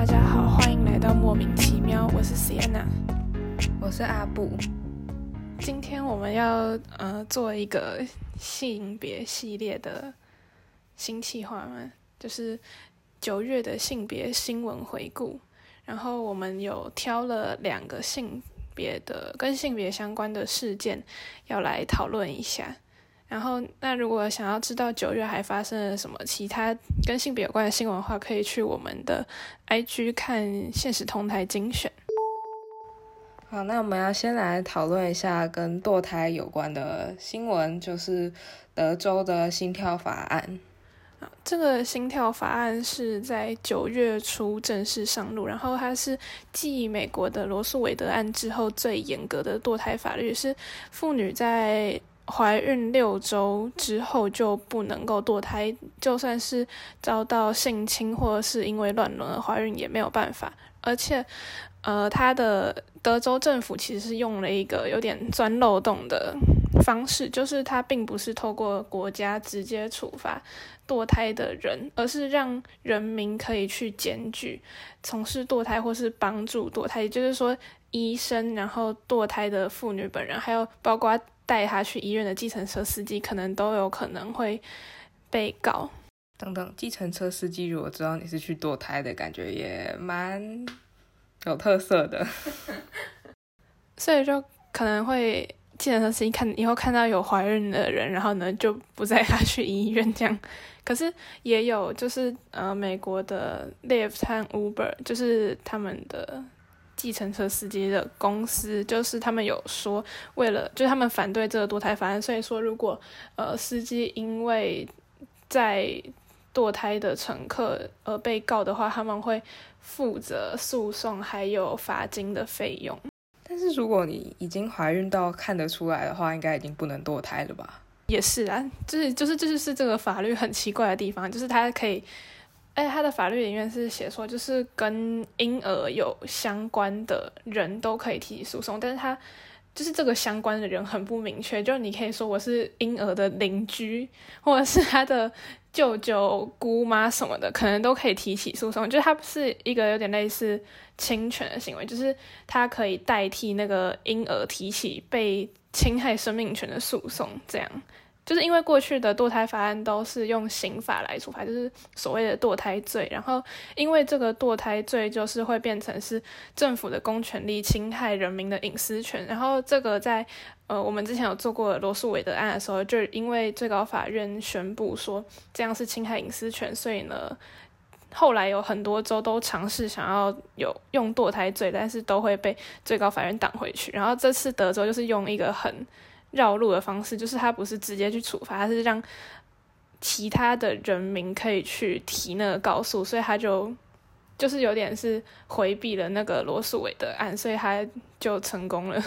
大家好，欢迎来到莫名其妙，我是 Sienna，我是阿布。今天我们要呃做一个性别系列的新企划嘛，就是九月的性别新闻回顾。然后我们有挑了两个性别的跟性别相关的事件要来讨论一下。然后，那如果想要知道九月还发生了什么其他跟性别有关的新闻的话，可以去我们的 IG 看现实同台精选。好，那我们要先来讨论一下跟堕胎有关的新闻，就是德州的心跳法案。啊，这个心跳法案是在九月初正式上路，然后它是继美国的罗素韦德案之后最严格的堕胎法律，是妇女在。怀孕六周之后就不能够堕胎，就算是遭到性侵或者是因为乱伦而怀孕也没有办法。而且，呃，他的德州政府其实是用了一个有点钻漏洞的方式，就是他并不是透过国家直接处罚堕胎的人，而是让人民可以去检举从事堕胎或是帮助堕胎，也就是说，医生，然后堕胎的妇女本人，还有包括。带他去医院的计程车司机可能都有可能会被告。等等，计程车司机如果知道你是去堕胎的，感觉也蛮有特色的。所以就可能会计程车司机看以后看到有怀孕的人，然后呢就不载他去医院这样。可是也有就是呃美国的 Lyft 和 Uber，就是他们的。计程车司机的公司就是他们有说，为了就是他们反对这个堕胎法案，所以说如果呃司机因为在堕胎的乘客而被告的话，他们会负责诉讼还有罚金的费用。但是如果你已经怀孕到看得出来的话，应该已经不能堕胎了吧？也是啊，就是就是这就是这个法律很奇怪的地方，就是它可以。哎，他的法律里面是写说，就是跟婴儿有相关的人都可以提起诉讼，但是他就是这个相关的人很不明确，就你可以说我是婴儿的邻居，或者是他的舅舅、姑妈什么的，可能都可以提起诉讼，就是他是一个有点类似侵权的行为，就是他可以代替那个婴儿提起被侵害生命权的诉讼，这样。就是因为过去的堕胎法案都是用刑法来处罚，就是所谓的堕胎罪。然后因为这个堕胎罪就是会变成是政府的公权力侵害人民的隐私权。然后这个在呃我们之前有做过罗素韦德案的时候，就因为最高法院宣布说这样是侵害隐私权，所以呢后来有很多州都尝试想要有用堕胎罪，但是都会被最高法院挡回去。然后这次德州就是用一个很。绕路的方式就是他不是直接去处罚，他是让其他的人民可以去提那个告诉，所以他就就是有点是回避了那个罗素韦的案，所以他就成功了。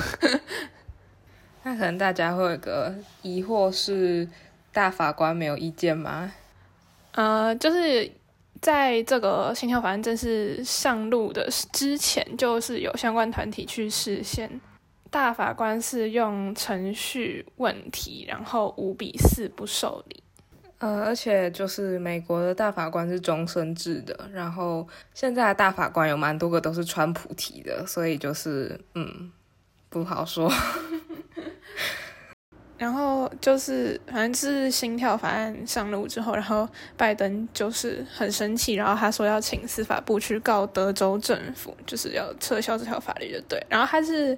那可能大家会有个疑惑是，大法官没有意见吗？呃，就是在这个心跳法案正式上路的之前，就是有相关团体去实现。大法官是用程序问题，然后五比四不受理。呃，而且就是美国的大法官是终身制的，然后现在的大法官有蛮多个都是川普提的，所以就是嗯，不好说。然后就是反正是心跳法案上路之后，然后拜登就是很生气，然后他说要请司法部去告德州政府，就是要撤销这条法律，就对。然后他是。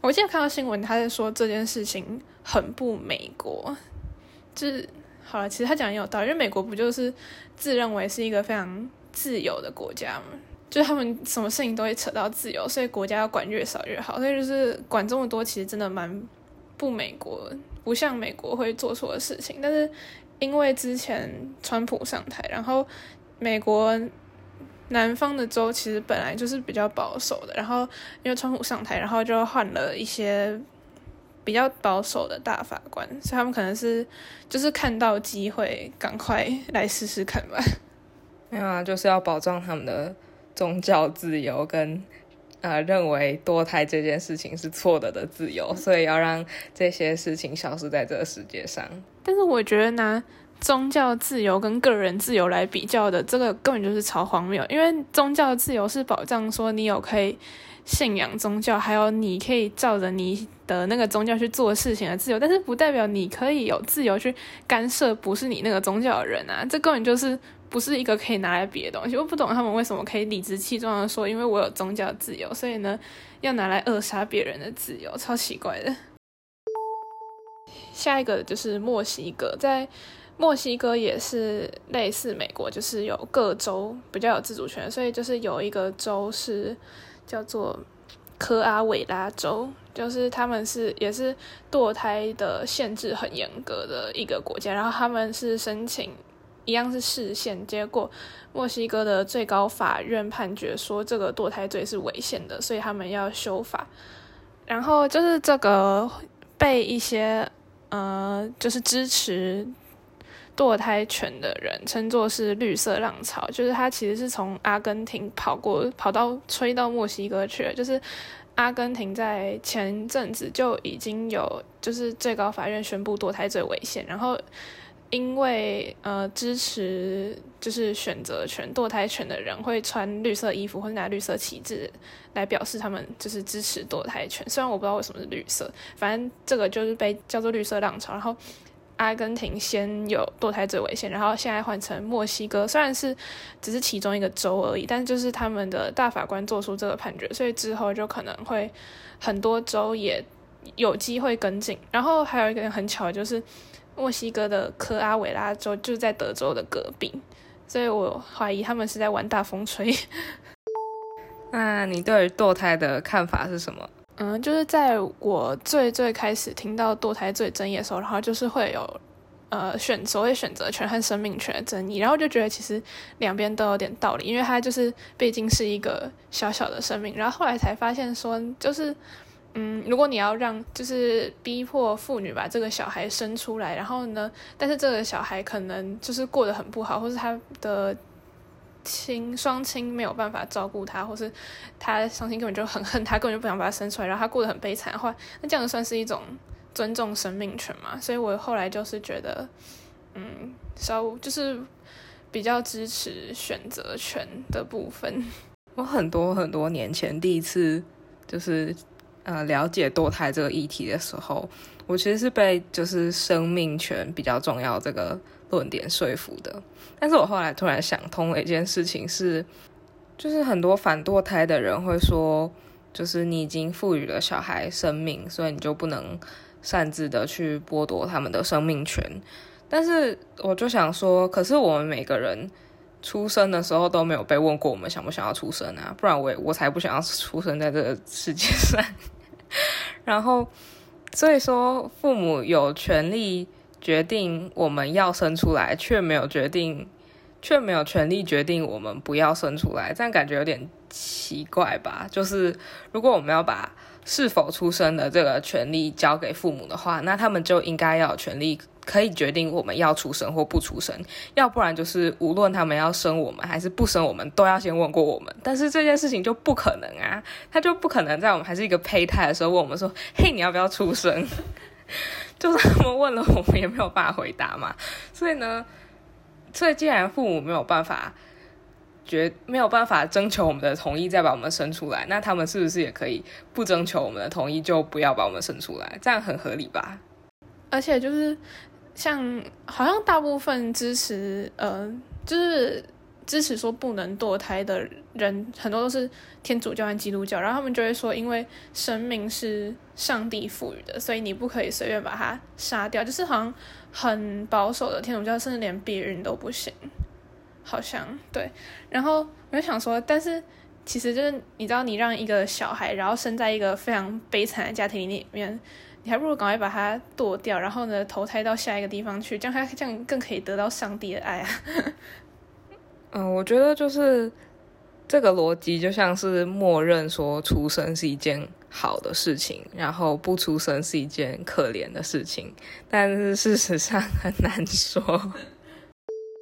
我记得看到新闻，他在说这件事情很不美国，就是好了，其实他讲也有道理，因为美国不就是自认为是一个非常自由的国家嘛，就他们什么事情都会扯到自由，所以国家要管越少越好，所以就是管这么多，其实真的蛮不美国，不像美国会做错的事情。但是因为之前川普上台，然后美国。南方的州其实本来就是比较保守的，然后因为川普上台，然后就换了一些比较保守的大法官，所以他们可能是就是看到机会，赶快来试试看吧。没有啊，就是要保障他们的宗教自由跟呃认为堕胎这件事情是错的的自由，所以要让这些事情消失在这个世界上。但是我觉得呢。宗教自由跟个人自由来比较的，这个根本就是超荒谬。因为宗教自由是保障说你有可以信仰宗教，还有你可以照着你的那个宗教去做事情的自由，但是不代表你可以有自由去干涉不是你那个宗教的人啊！这根本就是不是一个可以拿来比的东西。我不懂他们为什么可以理直气壮的说，因为我有宗教自由，所以呢要拿来扼杀别人的自由，超奇怪的。下一个就是墨西哥，在墨西哥也是类似美国，就是有各州比较有自主权，所以就是有一个州是叫做科阿韦拉州，就是他们是也是堕胎的限制很严格的一个国家，然后他们是申请一样是视线，结果墨西哥的最高法院判决说这个堕胎罪是违宪的，所以他们要修法，然后就是这个被一些。呃，就是支持堕胎权的人称作是绿色浪潮，就是他其实是从阿根廷跑过跑到吹到墨西哥去了。就是阿根廷在前阵子就已经有，就是最高法院宣布堕胎罪违宪，然后因为呃支持就是选择权堕胎权的人会穿绿色衣服或者拿绿色旗帜来表示他们就是支持堕胎权，虽然我不知道为什么是绿色，反正这个就是被叫做绿色浪潮。然后阿根廷先有堕胎最危险，然后现在换成墨西哥，虽然是只是其中一个州而已，但就是他们的大法官做出这个判决，所以之后就可能会很多州也有机会跟进。然后还有一个很巧，就是墨西哥的科阿韦拉州就在德州的隔壁，所以我怀疑他们是在玩大风吹。那你对堕胎的看法是什么？嗯，就是在我最最开始听到堕胎最争议的时候，然后就是会有呃选所谓选择权和生命权的争议，然后就觉得其实两边都有点道理，因为它就是毕竟是一个小小的生命。然后后来才发现说，就是嗯，如果你要让就是逼迫妇女把这个小孩生出来，然后呢，但是这个小孩可能就是过得很不好，或是他的。亲双亲没有办法照顾他，或是他双亲根本就很恨他，根本就不想把他生出来，然后他过得很悲惨的话，那这样算是一种尊重生命权嘛？所以我后来就是觉得，嗯，稍就是比较支持选择权的部分。我很多很多年前第一次就是呃了解堕胎这个议题的时候，我其实是被就是生命权比较重要这个。论点说服的，但是我后来突然想通了一件事情，是就是很多反堕胎的人会说，就是你已经赋予了小孩生命，所以你就不能擅自的去剥夺他们的生命权。但是我就想说，可是我们每个人出生的时候都没有被问过我们想不想要出生啊，不然我我才不想要出生在这个世界上。然后所以说，父母有权利。决定我们要生出来，却没有决定，却没有权利决定我们不要生出来，这样感觉有点奇怪吧？就是如果我们要把是否出生的这个权利交给父母的话，那他们就应该要有权利可以决定我们要出生或不出生，要不然就是无论他们要生我们还是不生我们，都要先问过我们。但是这件事情就不可能啊，他就不可能在我们还是一个胚胎的时候问我们说：“嘿，你要不要出生？” 就是他们问了，我们也没有办法回答嘛。所以呢，所以既然父母没有办法决没有办法征求我们的同意再把我们生出来，那他们是不是也可以不征求我们的同意就不要把我们生出来？这样很合理吧？而且就是像好像大部分支持呃，就是。支持说不能堕胎的人很多都是天主教和基督教，然后他们就会说，因为生命是上帝赋予的，所以你不可以随便把它杀掉。就是好像很保守的天主教，甚至连避孕都不行，好像对。然后我就想说，但是其实就是你知道，你让一个小孩，然后生在一个非常悲惨的家庭里面，你还不如赶快把他剁掉，然后呢投胎到下一个地方去，这样他这样更可以得到上帝的爱啊。嗯，我觉得就是这个逻辑，就像是默认说出生是一件好的事情，然后不出生是一件可怜的事情，但是事实上很难说。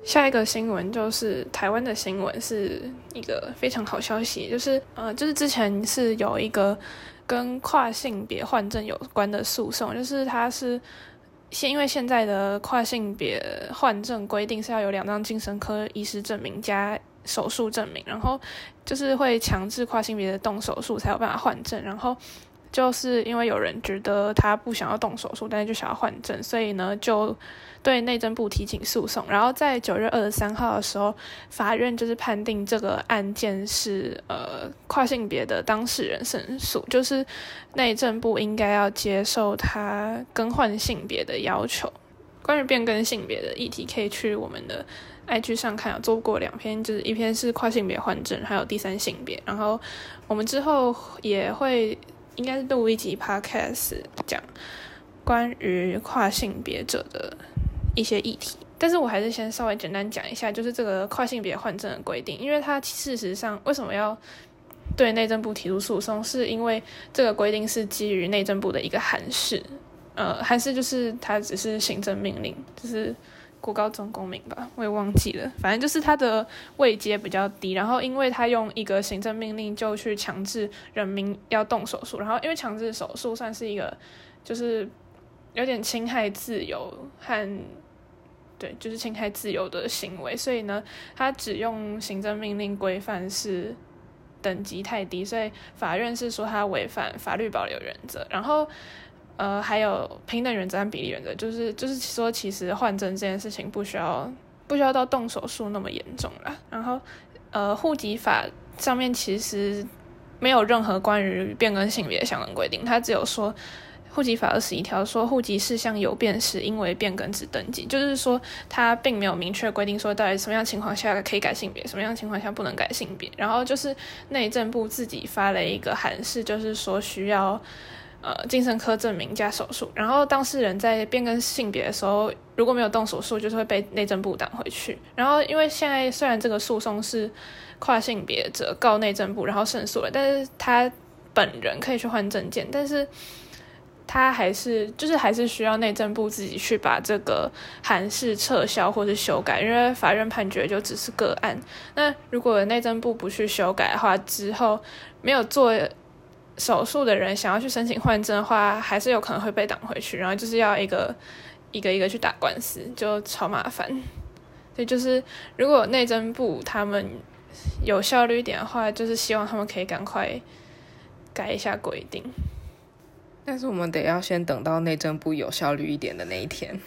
下一个新闻就是台湾的新闻，是一个非常好消息，就是呃，就是之前是有一个跟跨性别换证有关的诉讼，就是他是现因为现在的跨性别换证规定是要有两张精神科医师证明加手术证明，然后就是会强制跨性别的动手术才有办法换证，然后。就是因为有人觉得他不想要动手术，但是就想要换证，所以呢就对内政部提起诉讼。然后在九月二十三号的时候，法院就是判定这个案件是呃跨性别的当事人胜诉，就是内政部应该要接受他更换性别的要求。关于变更性别的议题，可以去我们的 IG 上看，有做过两篇，就是一篇是跨性别换证，还有第三性别。然后我们之后也会。应该是录一集 podcast 讲关于跨性别者的一些议题，但是我还是先稍微简单讲一下，就是这个跨性别换证的规定，因为它事实上为什么要对内政部提出诉讼，是因为这个规定是基于内政部的一个函释，呃，函释就是它只是行政命令，就是。国高中公民吧，我也忘记了。反正就是他的位阶比较低，然后因为他用一个行政命令就去强制人民要动手术，然后因为强制手术算是一个就是有点侵害自由和对，就是侵害自由的行为，所以呢，他只用行政命令规范是等级太低，所以法院是说他违反法律保留原则，然后。呃，还有平等原则和比例原则，就是就是说，其实换证这件事情不需要不需要到动手术那么严重啦。然后，呃，户籍法上面其实没有任何关于变更性别的相关规定，它只有说户籍法二十一条说户籍事项有变时，因为变更之登记，就是说它并没有明确规定说到底什么样情况下可以改性别，什么样情况下不能改性别。然后就是内政部自己发了一个函释，就是说需要。呃，精神科证明加手术，然后当事人在变更性别的时候，如果没有动手术，就是会被内政部挡回去。然后，因为现在虽然这个诉讼是跨性别者告内政部，然后胜诉了，但是他本人可以去换证件，但是他还是就是还是需要内政部自己去把这个函释撤销或者修改，因为法院判决就只是个案。那如果内政部不去修改的话，之后没有做。手术的人想要去申请换证的话，还是有可能会被挡回去，然后就是要一个一个一个去打官司，就超麻烦。所以就是如果内政部他们有效率一点的话，就是希望他们可以赶快改一下规定。但是我们得要先等到内政部有效率一点的那一天。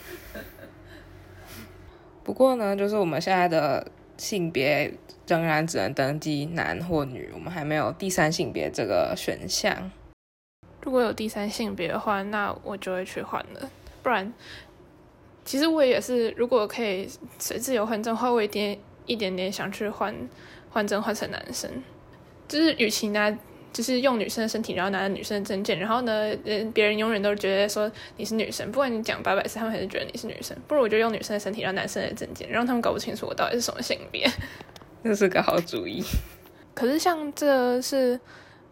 不过呢，就是我们现在的性别。仍然只能登记男或女，我们还没有第三性别这个选项。如果有第三性别的话，那我就会去换了。不然，其实我也是，如果可以随自由换证的话，我一点一点点想去换换证换成男生。就是与其拿，就是用女生的身体，然后拿着女生的证件，然后呢，人，别人永远都觉得说你是女生，不管你讲八百次，他们还是觉得你是女生。不如我就用女生的身体，然后男生的证件，让他们搞不清楚我到底是什么性别。这是个好主意，可是像这是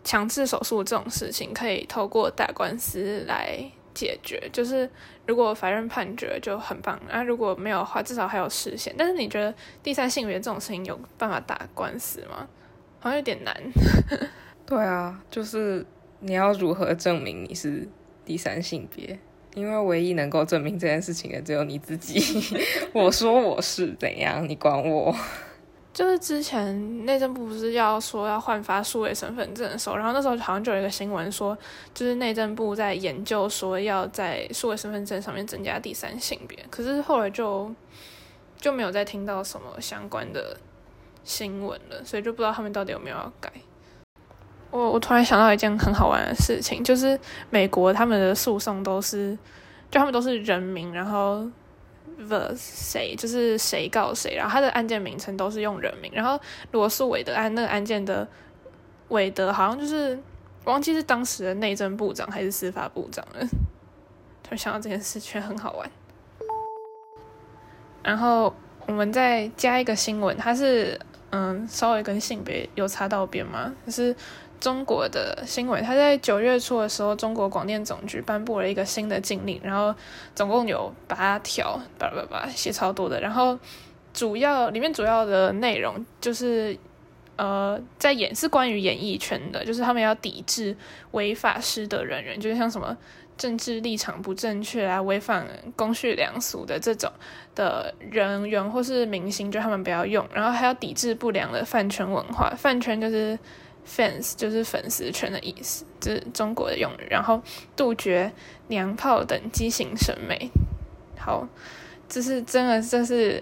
强制手术这种事情，可以透过打官司来解决。就是如果法院判决就很棒，啊，如果没有的话，至少还有实现。但是你觉得第三性别这种事情有办法打官司吗？好像有点难。对啊，就是你要如何证明你是第三性别？因为唯一能够证明这件事情的只有你自己。我说我是怎样，你管我？就是之前内政部不是要说要换发数位身份证的时候，然后那时候好像就有一个新闻说，就是内政部在研究说要在数位身份证上面增加第三性别，可是后来就就没有再听到什么相关的新闻了，所以就不知道他们到底有没有要改。我我突然想到一件很好玩的事情，就是美国他们的诉讼都是，就他们都是人名，然后。the 谁就是谁告谁，然后他的案件名称都是用人名，然后罗素韦德案那个案件的韦德好像就是忘记是当时的内政部长还是司法部长了，突然想到这件事，却很好玩。然后我们再加一个新闻，它是嗯稍微跟性别有擦到边吗？就是。中国的新闻，他在九月初的时候，中国广电总局颁布了一个新的禁令，然后总共有八条，叭叭叭写超多的。然后主要里面主要的内容就是，呃，在演是关于演艺圈的，就是他们要抵制违法失德人员，就是像什么政治立场不正确啊、违反公序良俗的这种的人员或是明星，就他们不要用。然后还要抵制不良的饭圈文化，饭圈就是 fans，就是粉丝圈的意思，这是中国的用语。然后杜绝娘炮等畸形审美。好，这是真的，这是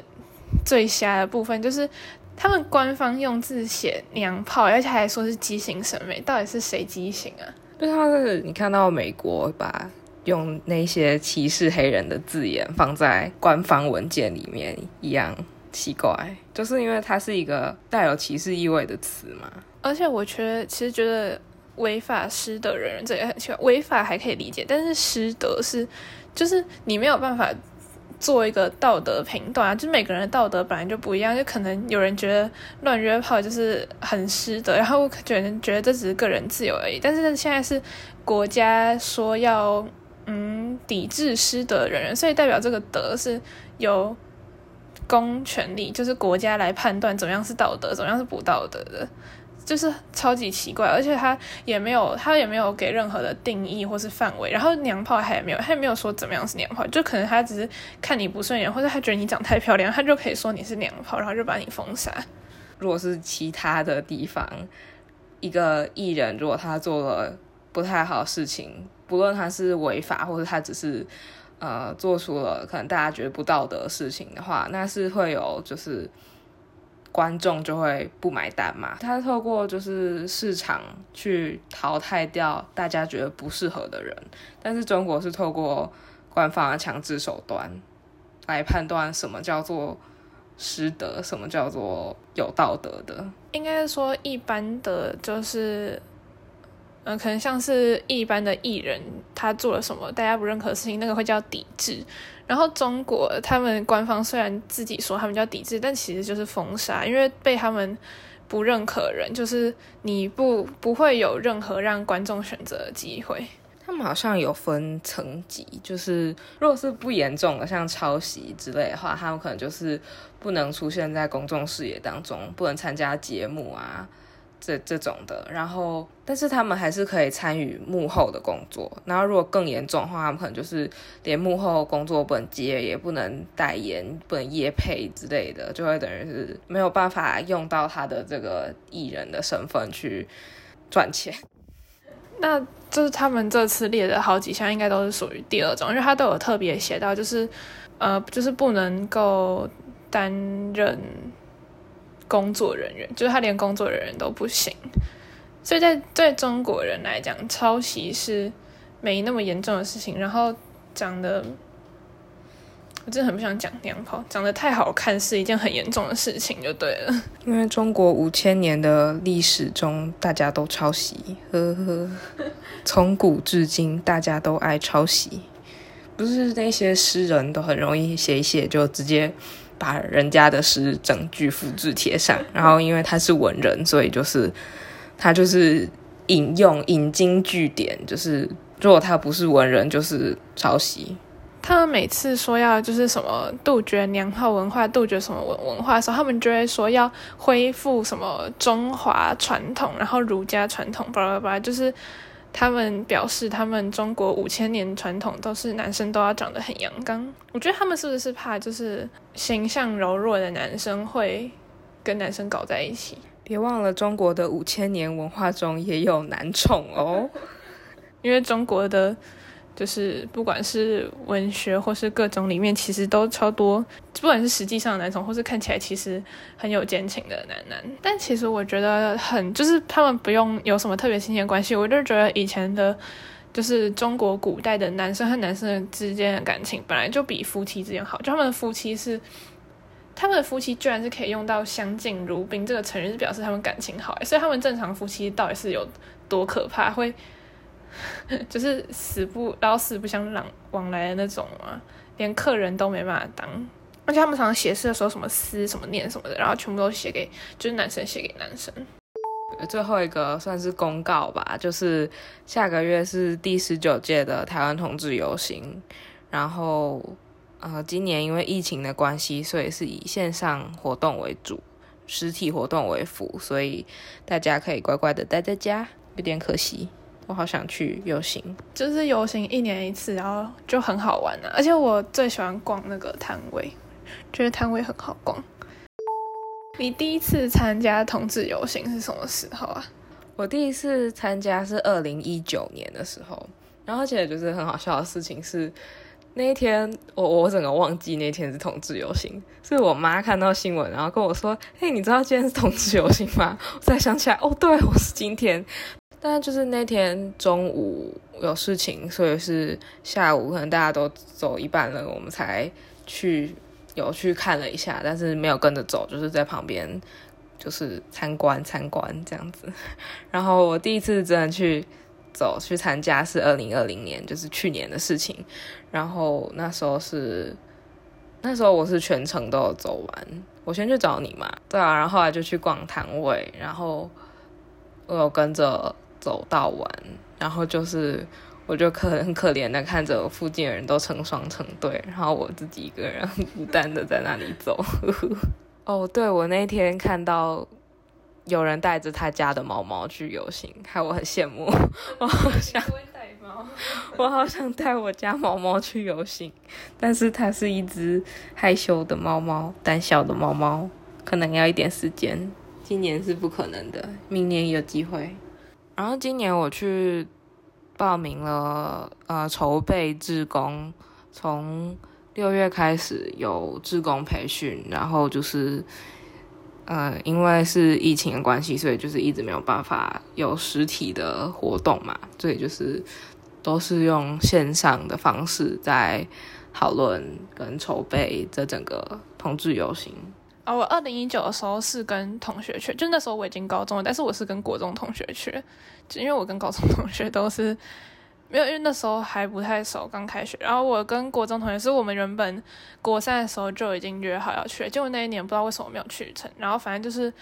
最瞎的部分，就是他们官方用字写娘炮，而且还说是畸形审美，到底是谁畸形啊？就他是你看到美国把用那些歧视黑人的字眼放在官方文件里面一样奇怪，就是因为它是一个带有歧视意味的词嘛。而且我觉得，其实觉得违法失德人这也很奇怪，违法还可以理解，但是失德是，就是你没有办法。做一个道德评断啊，就每个人的道德本来就不一样，就可能有人觉得乱约炮就是很失德，然后觉得觉得这只是个人自由而已。但是现在是国家说要嗯抵制失德人，所以代表这个德是由公权力，就是国家来判断怎么样是道德，怎么样是不道德的。就是超级奇怪，而且他也没有，他也没有给任何的定义或是范围。然后娘炮他也没有，他也没有说怎么样是娘炮，就可能他只是看你不顺眼，或者他觉得你长太漂亮，他就可以说你是娘炮，然后就把你封杀。如果是其他的地方，一个艺人如果他做了不太好的事情，不论他是违法，或者他只是呃做出了可能大家觉得不道德的事情的话，那是会有就是。观众就会不买单嘛？他透过就是市场去淘汰掉大家觉得不适合的人，但是中国是透过官方的强制手段来判断什么叫做失德，什么叫做有道德的。应该是说一般的，就是。嗯，可能像是一般的艺人，他做了什么大家不认可的事情，那个会叫抵制。然后中国他们官方虽然自己说他们叫抵制，但其实就是封杀，因为被他们不认可人，就是你不不会有任何让观众选择的机会。他们好像有分层级，就是如果是不严重的，像抄袭之类的话，他们可能就是不能出现在公众视野当中，不能参加节目啊。这这种的，然后，但是他们还是可以参与幕后的工作。然后，如果更严重的话，他们可能就是连幕后工作不能接，也不能代言，不能业配之类的，就会等于是没有办法用到他的这个艺人的身份去赚钱。那就是他们这次列的好几项，应该都是属于第二种，因为他都有特别写到，就是呃，就是不能够担任。工作人员就是他，连工作人员都不行，所以在对中国人来讲，抄袭是没那么严重的事情。然后长得，我真的很不想讲娘炮，长得太好看是一件很严重的事情，就对了。因为中国五千年的历史中，大家都抄袭，呵呵，从古至今，大家都爱抄袭，不是那些诗人都很容易写一写就直接。把人家的诗整句复制贴上，然后因为他是文人，所以就是他就是引用引经据典，就是如果他不是文人，就是抄袭。他们每次说要就是什么杜绝娘炮文化，杜绝什么文文化的时候，他们就会说要恢复什么中华传统，然后儒家传统，巴拉巴拉，就是。他们表示，他们中国五千年传统都是男生都要长得很阳刚。我觉得他们是不是怕，就是形象柔弱的男生会跟男生搞在一起？别忘了，中国的五千年文化中也有男宠哦，因为中国的。就是不管是文学或是各种里面，其实都超多，不管是实际上的男宠，或是看起来其实很有奸情的男男。但其实我觉得很，就是他们不用有什么特别亲切关系。我就觉得以前的，就是中国古代的男生和男生之间的感情本来就比夫妻之间好。就他们的夫妻是，他们的夫妻居然是可以用到相敬如宾这个成语，是表示他们感情好。所以他们正常夫妻到底是有多可怕？会。就是死不老死不相往来的那种嘛，连客人都没办法当。而且他们常常写诗的时候，什么思什么念什么的，然后全部都写给就是男生写给男生。最后一个算是公告吧，就是下个月是第十九届的台湾同志游行，然后呃，今年因为疫情的关系，所以是以线上活动为主，实体活动为辅，所以大家可以乖乖的待在家，有点可惜。我好想去游行。就是游行一年一次，然后就很好玩啊。而且我最喜欢逛那个摊位，觉得摊位很好逛。你第一次参加同志游行是什么时候啊？我第一次参加是二零一九年的时候，然后而且就是很好笑的事情是，那一天我我整个忘记那天是同志游行，是我妈看到新闻，然后跟我说：“嘿，你知道今天是同志游行吗？”我才想起来，哦，对，我是今天。但就是那天中午有事情，所以是下午可能大家都走一半了，我们才去有去看了一下，但是没有跟着走，就是在旁边。就是参观参观这样子，然后我第一次真的去走去参加是二零二零年，就是去年的事情。然后那时候是那时候我是全程都有走完，我先去找你嘛，对啊，然后后来就去逛摊位，然后我有跟着走到完，然后就是我就可很可怜的看着附近的人都成双成对，然后我自己一个人孤单的在那里走。哦，对，我那天看到有人带着他家的猫猫去游行，害我很羡慕。我好想带猫，我好想带我家猫猫去游行，但是它是一只害羞的猫猫，胆小的猫猫，可能要一点时间。今年是不可能的，明年有机会。然后今年我去报名了，呃，筹备志工，从。六月开始有志工培训，然后就是，呃，因为是疫情的关系，所以就是一直没有办法有实体的活动嘛，所以就是都是用线上的方式在讨论跟筹备这整个同志游行。哦，我二零一九的时候是跟同学去，就那时候我已经高中了，但是我是跟国中同学去，就因为我跟高中同学都是。没有，因为那时候还不太熟，刚开学。然后我跟国中同学是我们原本国三的时候就已经约好要去，结果那一年不知道为什么没有去成。然后反正就是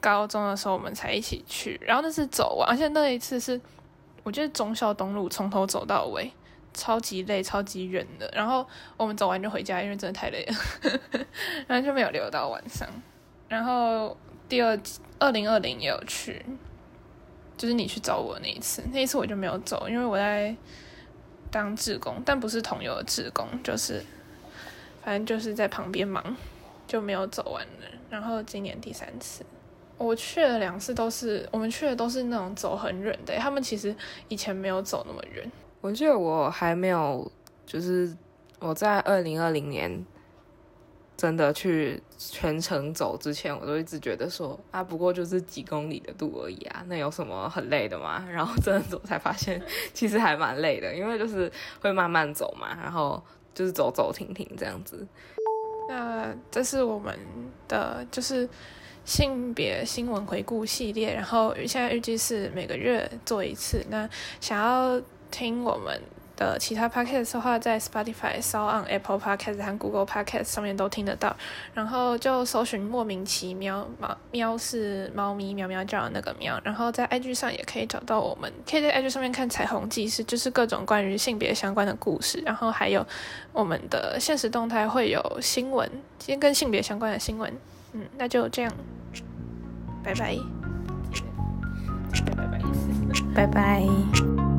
高中的时候我们才一起去，然后那是走完，而且那一次是我觉得忠孝东路从头走到尾，超级累、超级远的。然后我们走完就回家，因为真的太累了，然后就没有留到晚上。然后第二二零二零也有去。就是你去找我那一次，那一次我就没有走，因为我在当志工，但不是同游的志工，就是反正就是在旁边忙，就没有走完了。然后今年第三次，我去了两次，都是我们去的都是那种走很远的，他们其实以前没有走那么远。我记得我还没有，就是我在二零二零年。真的去全程走之前，我都一直觉得说啊，不过就是几公里的路而已啊，那有什么很累的吗？然后真的走才发现，其实还蛮累的，因为就是会慢慢走嘛，然后就是走走停停这样子。那这是我们的就是性别新闻回顾系列，然后现在预计是每个月做一次。那想要听我们。的其他 podcast 的话，在 Spotify、s o on Apple Podcast 和 Google Podcast 上面都听得到。然后就搜寻莫名其妙猫喵是猫咪喵喵叫的那个喵。然后在 IG 上也可以找到我们，可以在 IG 上面看彩虹记事，就是各种关于性别相关的故事。然后还有我们的现实动态会有新闻，今天跟性别相关的新闻。嗯，那就这样，拜拜，拜拜，拜拜。